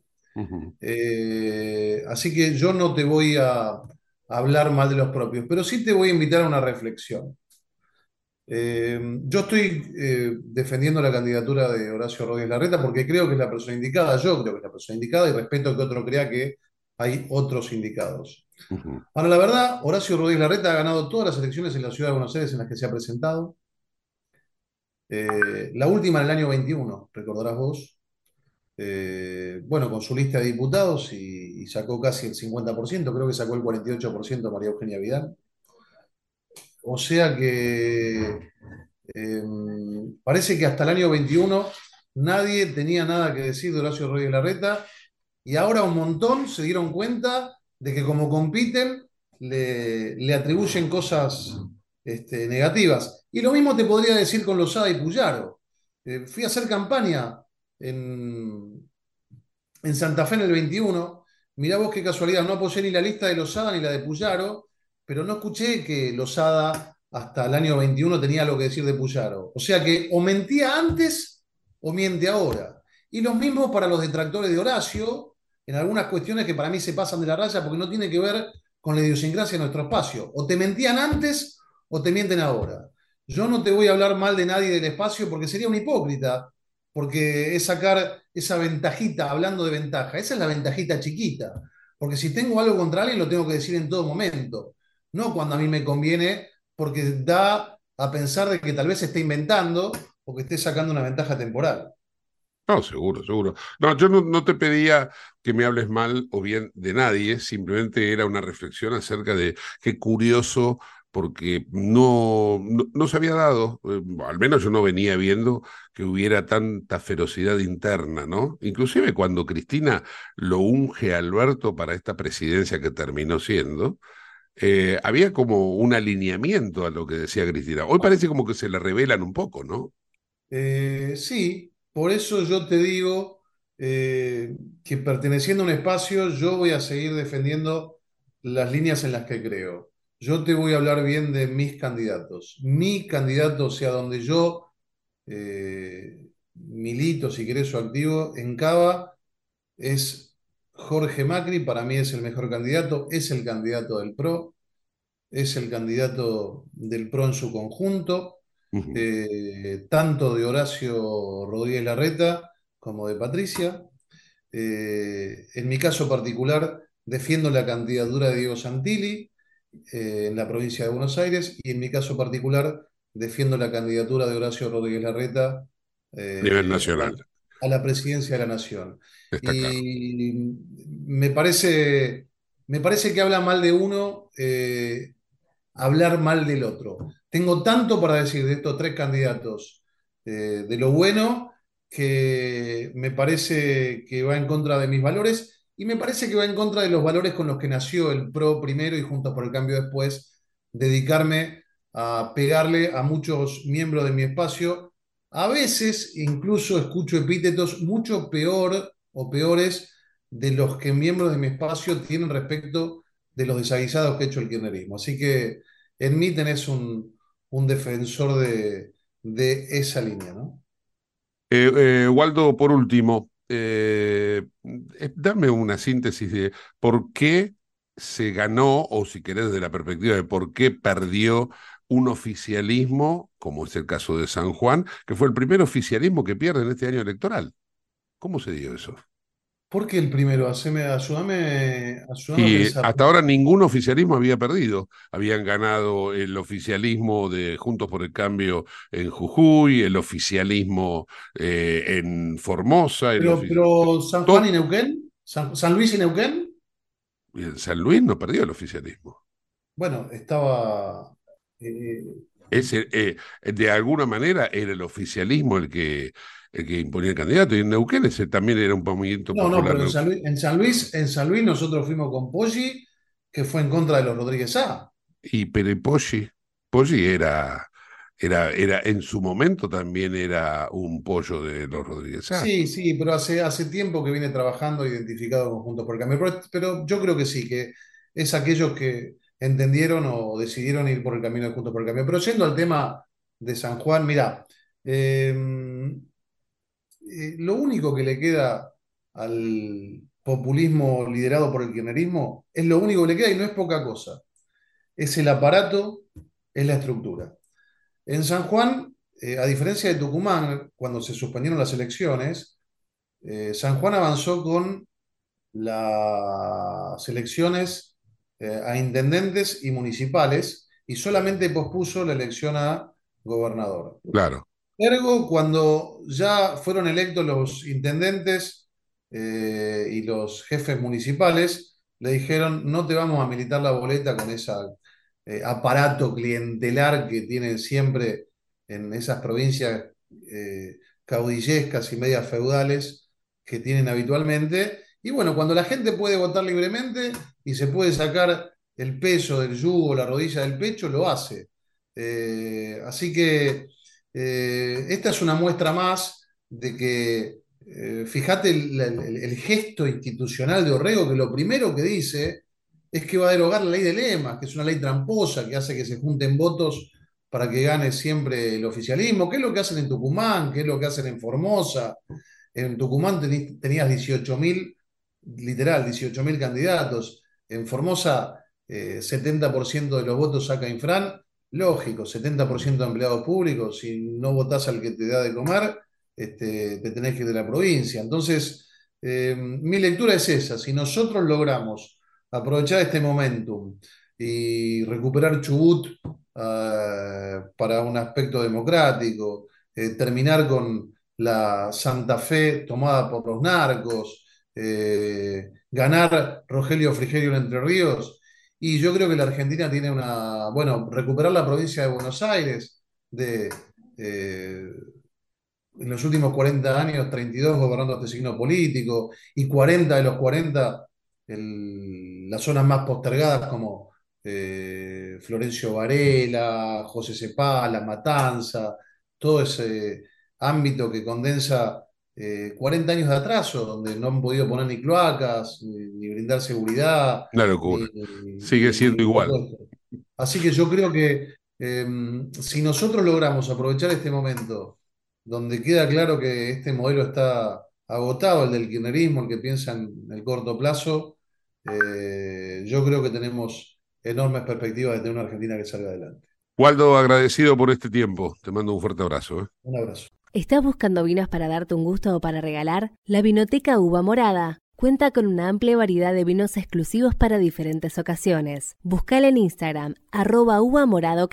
Speaker 12: Eh, así que yo no te voy a, a hablar mal de los propios, pero sí te voy a invitar a una reflexión. Eh, yo estoy eh, defendiendo la candidatura de Horacio Rodríguez Larreta porque creo que es la persona indicada, yo creo que es la persona indicada y respeto que otro crea que hay otros indicados. Ahora, la verdad, Horacio Rodríguez Larreta ha ganado todas las elecciones en la ciudad de Buenos Aires en las que se ha presentado. Eh, la última en el año 21, recordarás vos. Bueno, con su lista de diputados y, y sacó casi el 50%, creo que sacó el 48% María Eugenia Vidal. O sea que eh, parece que hasta el año 21 nadie tenía nada que decir de Horacio Rodríguez Larreta y ahora un montón se dieron cuenta de que como compiten le, le atribuyen cosas este, negativas. Y lo mismo te podría decir con Lozada y Puyaro. Eh, fui a hacer campaña en, en Santa Fe en el 21. Mirá vos qué casualidad, no apoyé ni la lista de Lozada ni la de Puyaro, pero no escuché que Lozada hasta el año 21 tenía algo que decir de Puyaro. O sea que o mentía antes o miente ahora. Y lo mismo para los detractores de Horacio, en algunas cuestiones que para mí se pasan de la raya porque no tiene que ver con la idiosincrasia de nuestro espacio. O te mentían antes o te mienten ahora. Yo no te voy a hablar mal de nadie del espacio porque sería un hipócrita, porque es sacar esa ventajita, hablando de ventaja, esa es la ventajita chiquita, porque si tengo algo contra alguien lo tengo que decir en todo momento, no cuando a mí me conviene, porque da a pensar de que tal vez se esté inventando o que esté sacando una ventaja temporal.
Speaker 2: No, seguro, seguro. No, yo no, te pedía que me hables mal o bien de nadie, simplemente era una reflexión acerca de qué curioso porque no, no, no, se había dado, eh, al menos yo no venía viendo que hubiera tanta ferocidad interna, ¿no? Inclusive cuando Cristina lo unge a Alberto para esta presidencia que terminó siendo, eh, había como un alineamiento a lo que decía Cristina. Hoy parece como que se le revelan un poco, ¿no?
Speaker 12: Eh, sí, por eso yo te digo que perteneciendo a un espacio, yo voy a seguir defendiendo las líneas en las que creo. Yo te voy a hablar bien de mis candidatos. Mi candidato, o sea, donde yo eh, milito, si querés, o activo, en Cava, es Jorge Macri. Para mí es el mejor candidato. Es el candidato del PRO. Es el candidato del PRO en su conjunto. Uh -huh. eh, tanto de Horacio Rodríguez Larreta como de Patricia. Eh, en mi caso particular, defiendo la candidatura de Diego Santilli eh, en la provincia de Buenos Aires y en mi caso particular defiendo la candidatura de Horacio Rodríguez Larreta
Speaker 2: eh, nivel nacional.
Speaker 12: A, la presidencia de la nación. Está y claro. me parece, me parece que habla mal de uno, eh, hablar mal del otro. Tengo tanto para decir de estos tres candidatos, eh, de lo bueno, que me parece que va en contra de mis valores y me parece que va en contra de los valores con los que nació el PRO primero y Juntos por el Cambio después, dedicarme a pegarle a muchos miembros de mi espacio. A veces incluso escucho epítetos mucho peor o peores de los que miembros de mi espacio tienen respecto de los desaguisados que ha hecho el kirchnerismo. Así que en mí tenés un, un defensor de, de, esa línea, ¿no?
Speaker 2: Eh, eh, Waldo, por último, eh, dame una síntesis de por qué se ganó, o si querés, desde la perspectiva de por qué perdió un oficialismo, como es el caso de San Juan, que fue el primer oficialismo que pierde en este año electoral. ¿Cómo se dio eso?
Speaker 12: ¿Por qué el primero? Haceme, ayúdame, ayúdame
Speaker 2: y
Speaker 12: a pensar.
Speaker 2: hasta ahora ningún oficialismo había perdido. Habían ganado el oficialismo de Juntos por el Cambio en Jujuy, el oficialismo eh, en Formosa. El
Speaker 12: pero,
Speaker 2: ofici...
Speaker 12: pero, San Juan y Neuquén, San, San, Luis y Neuquén.
Speaker 2: San Luis no perdió el oficialismo.
Speaker 12: Bueno, estaba. Eh...
Speaker 2: Ese, eh, de alguna manera era el oficialismo el que el que imponía el candidato. Y en Neuquén ese también era un movimiento
Speaker 12: no,
Speaker 2: popular.
Speaker 12: No, pero en San, Luis, en San, Luis, en San Luis nosotros fuimos con Poggi, que fue en contra de los Rodríguez A.
Speaker 2: Y pero Poggi, Poggi era, era, era, en su momento también era un pollo de los Rodríguez A.
Speaker 12: Sí, sí, pero hace, hace tiempo que viene trabajando identificado con Juntos por el Cambio. Pero, pero yo creo que sí, que es aquellos que entendieron o decidieron ir por el camino de Juntos por el Cambio. Pero yendo al tema de San Juan, mira, eh, eh, lo único que le queda al, populismo liderado por el kirchnerismo, es lo único que le queda y no es poca cosa. Es el aparato, es la estructura. En San Juan, eh, a diferencia de Tucumán, cuando se suspendieron las elecciones, San Juan avanzó con las elecciones eh, a intendentes y municipales y solamente pospuso la elección a gobernador.
Speaker 2: Claro.
Speaker 12: Ergo, cuando ya fueron electos los intendentes eh, y los jefes municipales, le dijeron, no te vamos a militar la boleta con ese aparato clientelar que tienen siempre en esas provincias eh, caudillescas y medias feudales que tienen habitualmente. Y bueno, cuando la gente puede votar libremente y se puede sacar el peso del yugo, la rodilla del pecho, lo hace. Eh, así que eh, esta es una muestra más de que, eh, fíjate el, gesto institucional de Orrego, que lo primero que dice es que va a derogar la ley de lemas, que es una ley tramposa que hace que se junten votos para que gane siempre el oficialismo. ¿Qué es lo que hacen en Tucumán? ¿Qué es lo que hacen en Formosa? En Tucumán tení- tenías 18.000, literal, 18.000 candidatos. En Formosa, eh, 70% de los votos saca Infran. Lógico, 70% de empleados públicos. Si no votás al que te da de comer, este, te tenés que ir de la provincia. Entonces, eh, mi lectura es esa. Si nosotros logramos aprovechar este momentum y recuperar Chubut eh, para un aspecto democrático, eh, terminar con la Santa Fe tomada por los narcos, eh, ganar Rogelio Frigerio en Entre Ríos. Y yo creo que la Argentina tiene una, bueno, recuperar la provincia de Buenos Aires de, eh, en los últimos 40 años, 32 gobernando este signo político y 40 de los 40 el- las zonas más postergadas como eh, Florencio Varela, José Cepá, La Matanza, todo ese ámbito que condensa eh, 40 años de atraso, donde no han podido poner ni cloacas, ni, ni brindar seguridad,
Speaker 2: Una locura.
Speaker 12: ni-
Speaker 2: Sigue siendo igual.
Speaker 12: Así que yo creo que eh, si nosotros logramos aprovechar este momento, donde queda claro que este modelo está agotado, el del kirchnerismo, el que piensa en el corto plazo, eh, yo creo que tenemos enormes perspectivas de tener una Argentina que salga adelante.
Speaker 2: Waldo, agradecido por este tiempo. Te mando un fuerte abrazo. ¿eh?
Speaker 12: Un abrazo.
Speaker 3: ¿Estás buscando vinos para darte un gusto o para regalar? La Vinoteca Uva Morada cuenta con una amplia variedad de vinos exclusivos para diferentes ocasiones. Buscala en Instagram, arroba uva morada.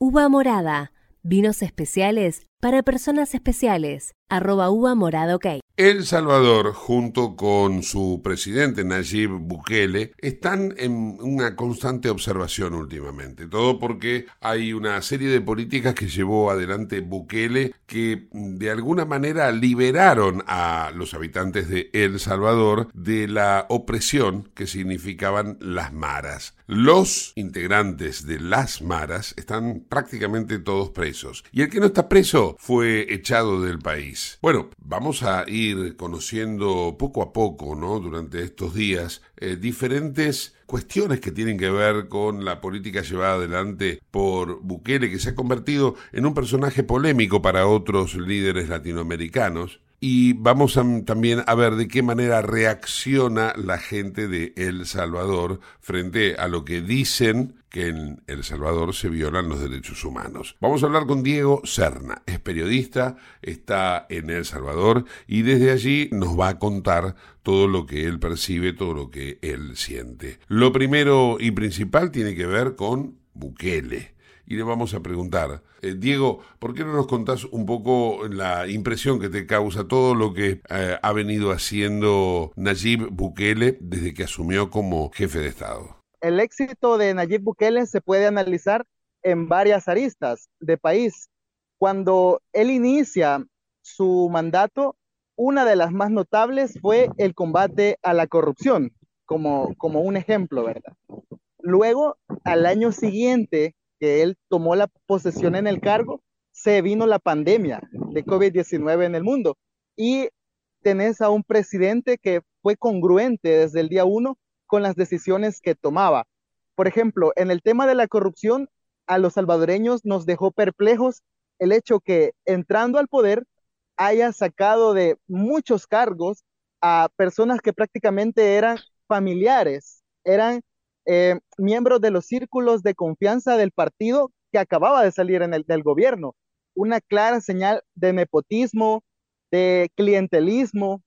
Speaker 3: Uva Morada, vinos especiales para personas especiales, arroba uva morada ok.
Speaker 2: El Salvador, junto con su presidente Nayib Bukele, están en una constante observación últimamente. Todo porque hay una serie de políticas que llevó adelante Bukele que de alguna manera liberaron a los habitantes de El Salvador de la opresión que significaban las maras. Los integrantes de las maras están prácticamente todos presos. Y el que no está preso fue echado del país. Bueno, vamos a ir conociendo poco a poco, ¿no? Durante estos días, eh, diferentes cuestiones que tienen que ver con la política llevada adelante por Bukele, que se ha convertido en un personaje polémico para otros líderes latinoamericanos. Y vamos también a ver de qué manera reacciona la gente de El Salvador frente a lo que dicen que en El Salvador se violan los derechos humanos. Vamos a hablar con Diego Serna, es periodista, está en El Salvador y desde allí nos va a contar todo lo que él percibe, todo lo que él siente. Lo primero y principal tiene que ver con Bukele y le vamos a preguntar, eh, Diego, ¿por qué no nos contás un poco la impresión que te causa todo lo que eh, ha venido haciendo Nayib Bukele desde que asumió como jefe de Estado?
Speaker 13: El éxito de Nayib Bukele se puede analizar en varias aristas de país. Cuando él inicia su mandato, una de las más notables fue el combate a la corrupción, como, como un ejemplo, ¿verdad? Luego, al año siguiente que él tomó la posesión en el cargo, se vino la pandemia de COVID-19 en el mundo y tenés a un presidente que fue congruente desde el día uno con las decisiones que tomaba. Por ejemplo, en el tema de la corrupción, a los salvadoreños nos dejó perplejos el hecho que entrando al poder haya sacado de muchos cargos a personas que prácticamente eran familiares, eran eh, miembros de los círculos de confianza del partido que acababa de salir del gobierno. Una clara señal de nepotismo, de clientelismo.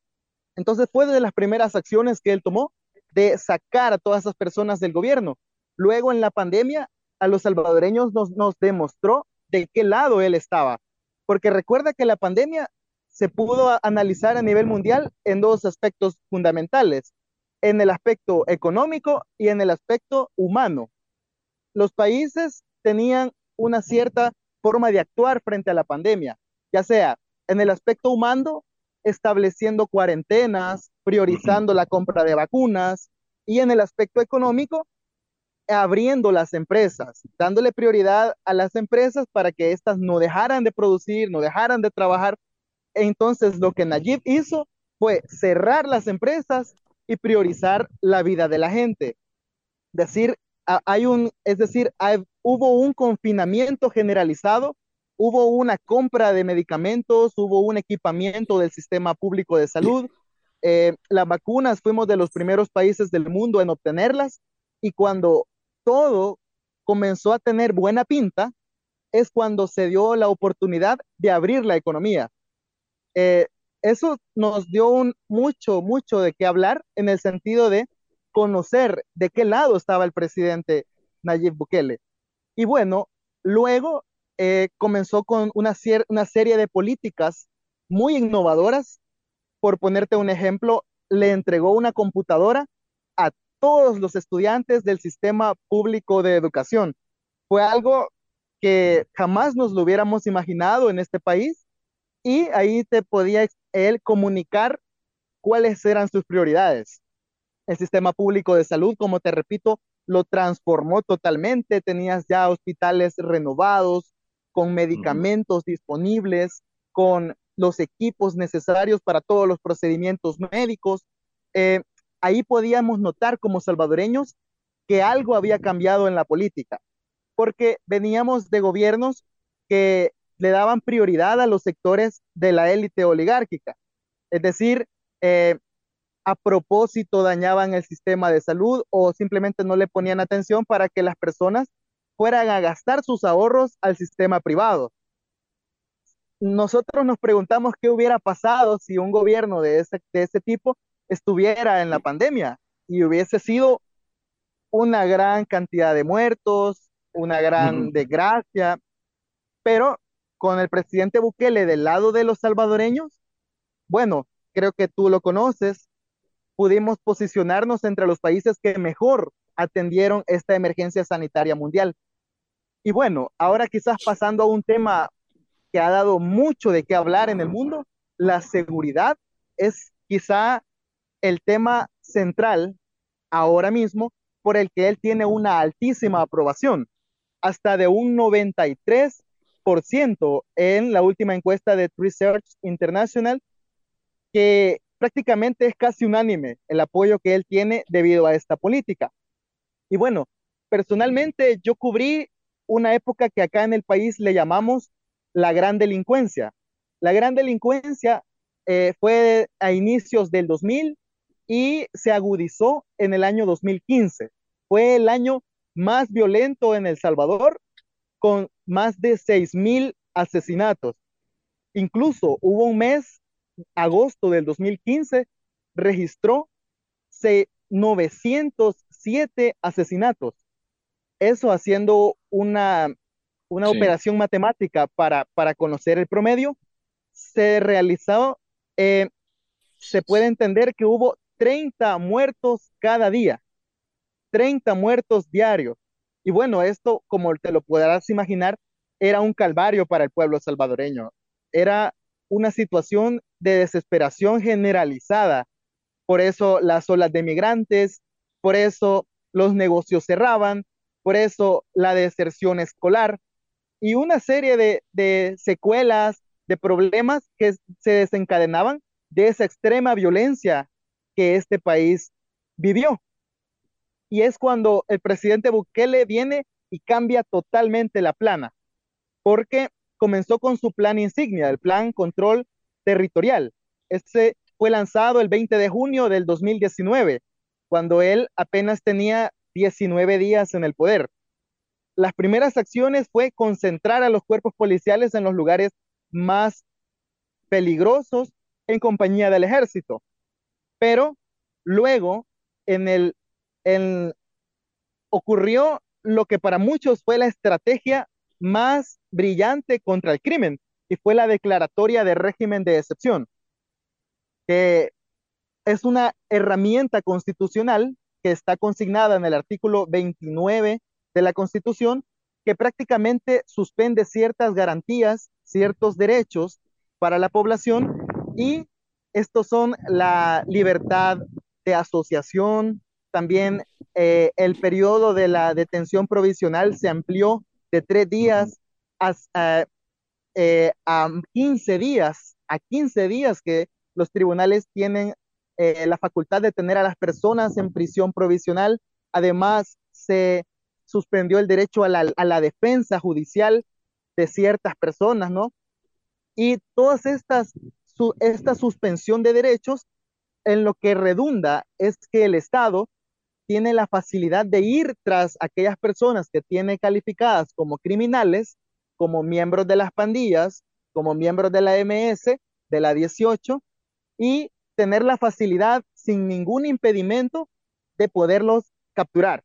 Speaker 13: Entonces fue de las primeras acciones que él tomó de sacar a todas esas personas del gobierno. Luego en la pandemia a los salvadoreños nos, nos demostró de qué lado él estaba, porque recuerda que la pandemia se pudo analizar a nivel mundial en dos aspectos fundamentales, en el aspecto económico y en el aspecto humano. Los países tenían una cierta forma de actuar frente a la pandemia, ya sea en el aspecto humano, estableciendo cuarentenas, priorizando la compra de vacunas, y en el aspecto económico, abriendo las empresas, dándole prioridad a las empresas para que éstas no dejaran de producir, no dejaran de trabajar. Entonces, lo que Nayib hizo fue cerrar las empresas priorizar la vida de la gente. Decir, hay un, es decir, hubo un confinamiento generalizado, hubo una compra de medicamentos, hubo un equipamiento del sistema público de salud. Eh, las vacunas fuimos de los primeros países del mundo en obtenerlas y cuando todo comenzó a tener buena pinta, es cuando se dio la oportunidad de abrir la economía. Eh, eso nos dio mucho, mucho de qué hablar en el sentido de conocer de qué lado estaba el presidente Nayib Bukele. Y bueno, luego eh, comenzó con una, una serie de políticas muy innovadoras. Por ponerte un ejemplo, le entregó una computadora a todos los estudiantes del sistema público de educación. Fue algo que jamás nos lo hubiéramos imaginado en este país y ahí te podía él comunicar cuáles eran sus prioridades. El sistema público de salud, como te repito, lo transformó totalmente, tenías ya hospitales renovados, con medicamentos disponibles, con los equipos necesarios para todos los procedimientos médicos. Eh, ahí podíamos notar como salvadoreños que algo había cambiado en la política, porque veníamos de gobiernos que le daban prioridad a los sectores de la élite oligárquica, es decir, eh, a propósito dañaban el sistema de salud o simplemente no le ponían atención para que las personas fueran a gastar sus ahorros al sistema privado. Nosotros nos preguntamos qué hubiera pasado si un gobierno de ese, de ese tipo estuviera en la pandemia y hubiese sido una gran cantidad de muertos, una gran desgracia, pero con el presidente Bukele del lado de los salvadoreños, bueno, creo que tú lo conoces, pudimos posicionarnos entre los países que mejor atendieron esta emergencia sanitaria mundial. Y bueno, ahora quizás pasando a un tema que ha dado mucho de qué hablar en el mundo, la seguridad es quizá el tema central ahora mismo por el que él tiene una altísima aprobación, hasta de un 93% en la última encuesta de Research International, que prácticamente es casi unánime el apoyo que él tiene debido a esta política. Y bueno, personalmente yo cubrí una época que acá en el país le llamamos la gran delincuencia. La gran delincuencia eh, fue a inicios del 2000 y se agudizó en el año 2015. Fue el año más violento en El Salvador, con más de 6.000 asesinatos. Incluso hubo un mes, agosto del 2015, registró 907 asesinatos. Eso haciendo una, una operación matemática para, para conocer el promedio, se realizó, eh, se puede entender que hubo 30 muertos cada día, 30 muertos diarios. Y bueno, esto, como te lo podrás imaginar, era un calvario para el pueblo salvadoreño. Era una situación de desesperación generalizada. Por eso las olas de migrantes, por eso los negocios cerraban, por eso la deserción escolar y una serie de, de secuelas, de problemas que se desencadenaban de esa extrema violencia que este país vivió. Y es cuando el presidente Bukele viene y cambia totalmente la plana, porque comenzó con su plan insignia, el plan control territorial. Ese fue lanzado el 20 de junio del 2019, cuando él apenas tenía 19 días en el poder. Las primeras acciones fue concentrar a los cuerpos policiales en los lugares más peligrosos en compañía del ejército. Pero luego, en el, en, ocurrió lo que para muchos fue la estrategia más brillante contra el crimen, y fue la declaratoria de régimen de excepción, que es una herramienta constitucional que está consignada en el artículo 29 de la Constitución, que prácticamente suspende ciertas garantías, ciertos derechos para la población y estos son la libertad de asociación, también eh, el periodo de la detención provisional se amplió de tres días a, a, eh, a 15 días, a 15 días que los tribunales tienen eh, la facultad de tener a las personas en prisión provisional. Además, se suspendió el derecho a la, a la defensa judicial de ciertas personas, ¿no? Y todas estas, esta suspensión de derechos en lo que redunda es que el Estado tiene la facilidad de ir tras aquellas personas que tiene calificadas como criminales, como miembros de las pandillas, como miembros de la MS, de la 18, y tener la facilidad sin ningún impedimento de poderlos capturar.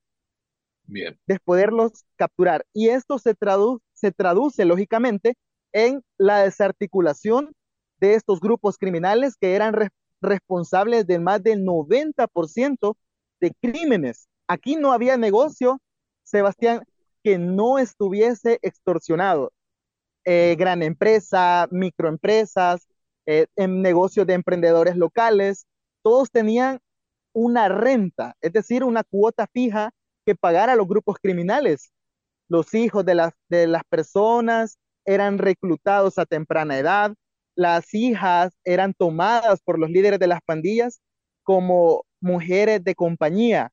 Speaker 2: Bien.
Speaker 13: De poderlos capturar. Y esto se, tradu se traduce lógicamente en la desarticulación de estos grupos criminales que eran re responsables de más del 90% de crímenes. Aquí no había negocio, Sebastián, que no estuviese extorsionado. Eh, gran empresa, microempresas, eh, en negocios de emprendedores locales, todos tenían una renta, es decir, una cuota fija que pagar a los grupos criminales. Los hijos de las, de las personas eran reclutados a temprana edad, las hijas eran tomadas por los líderes de las pandillas como mujeres de compañía.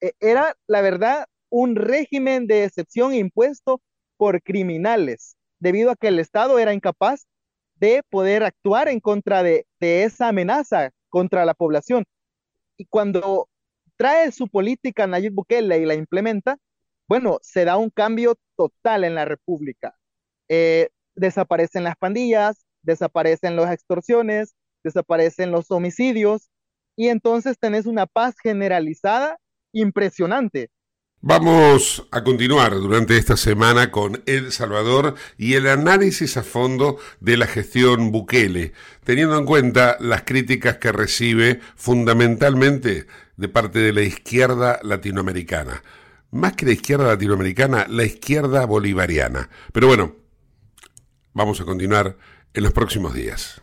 Speaker 13: E, era, la verdad, un régimen de excepción impuesto por criminales, debido a que el Estado era incapaz de poder actuar en contra de, de esa amenaza contra la población. Y cuando trae su política Nayib Bukele y la implementa, bueno, se da un cambio total en la República. Eh, desaparecen las pandillas, desaparecen las extorsiones, desaparecen los homicidios, y entonces tenés una paz generalizada impresionante.
Speaker 2: Vamos a continuar durante esta semana con El Salvador y el análisis a fondo de la gestión Bukele, teniendo en cuenta las críticas que recibe fundamentalmente de parte de la izquierda latinoamericana. Más que la izquierda latinoamericana, la izquierda bolivariana. Pero bueno, vamos a continuar en los próximos días.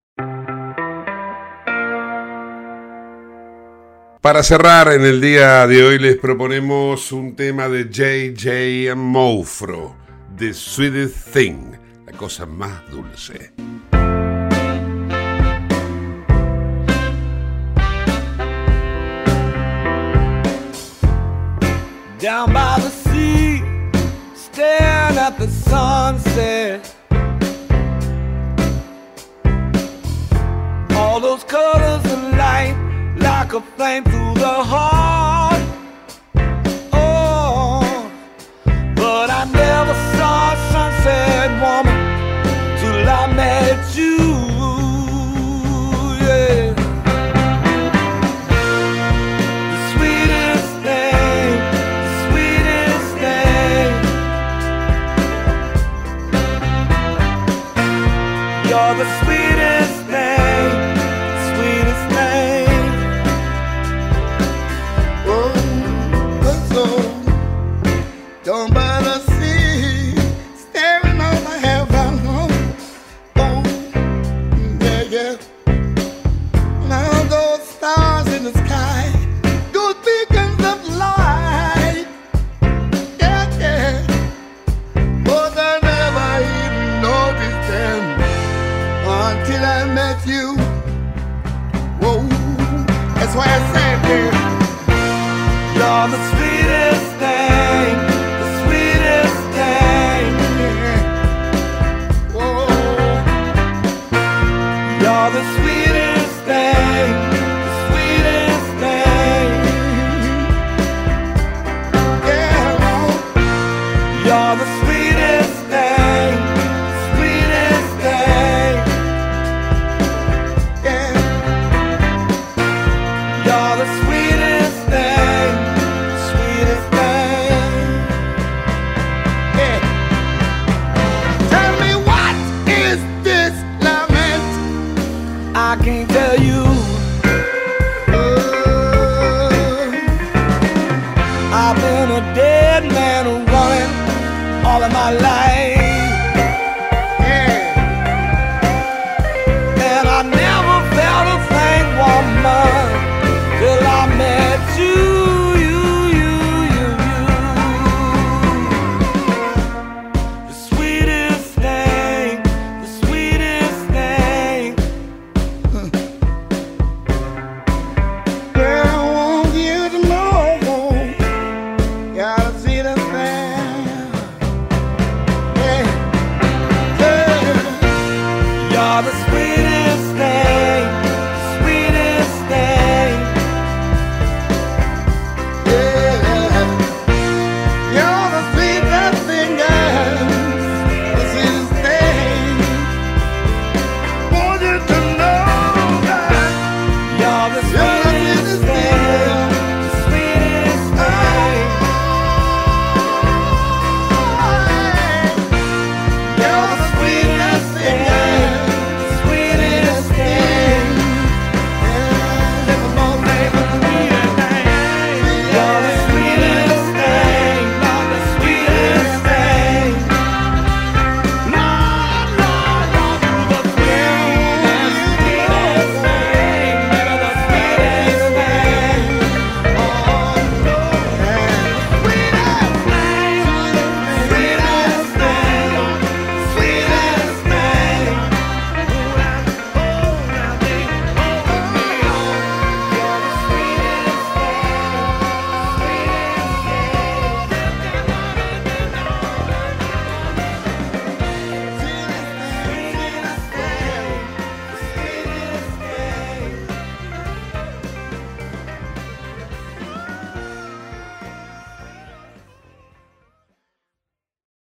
Speaker 2: Para cerrar en el día de hoy les proponemos un tema de JJ Mofro, The Sweetest Thing, la cosa más dulce.
Speaker 11: Down by the sea, staring at the sunset. All those colors of light like a flame through the heart.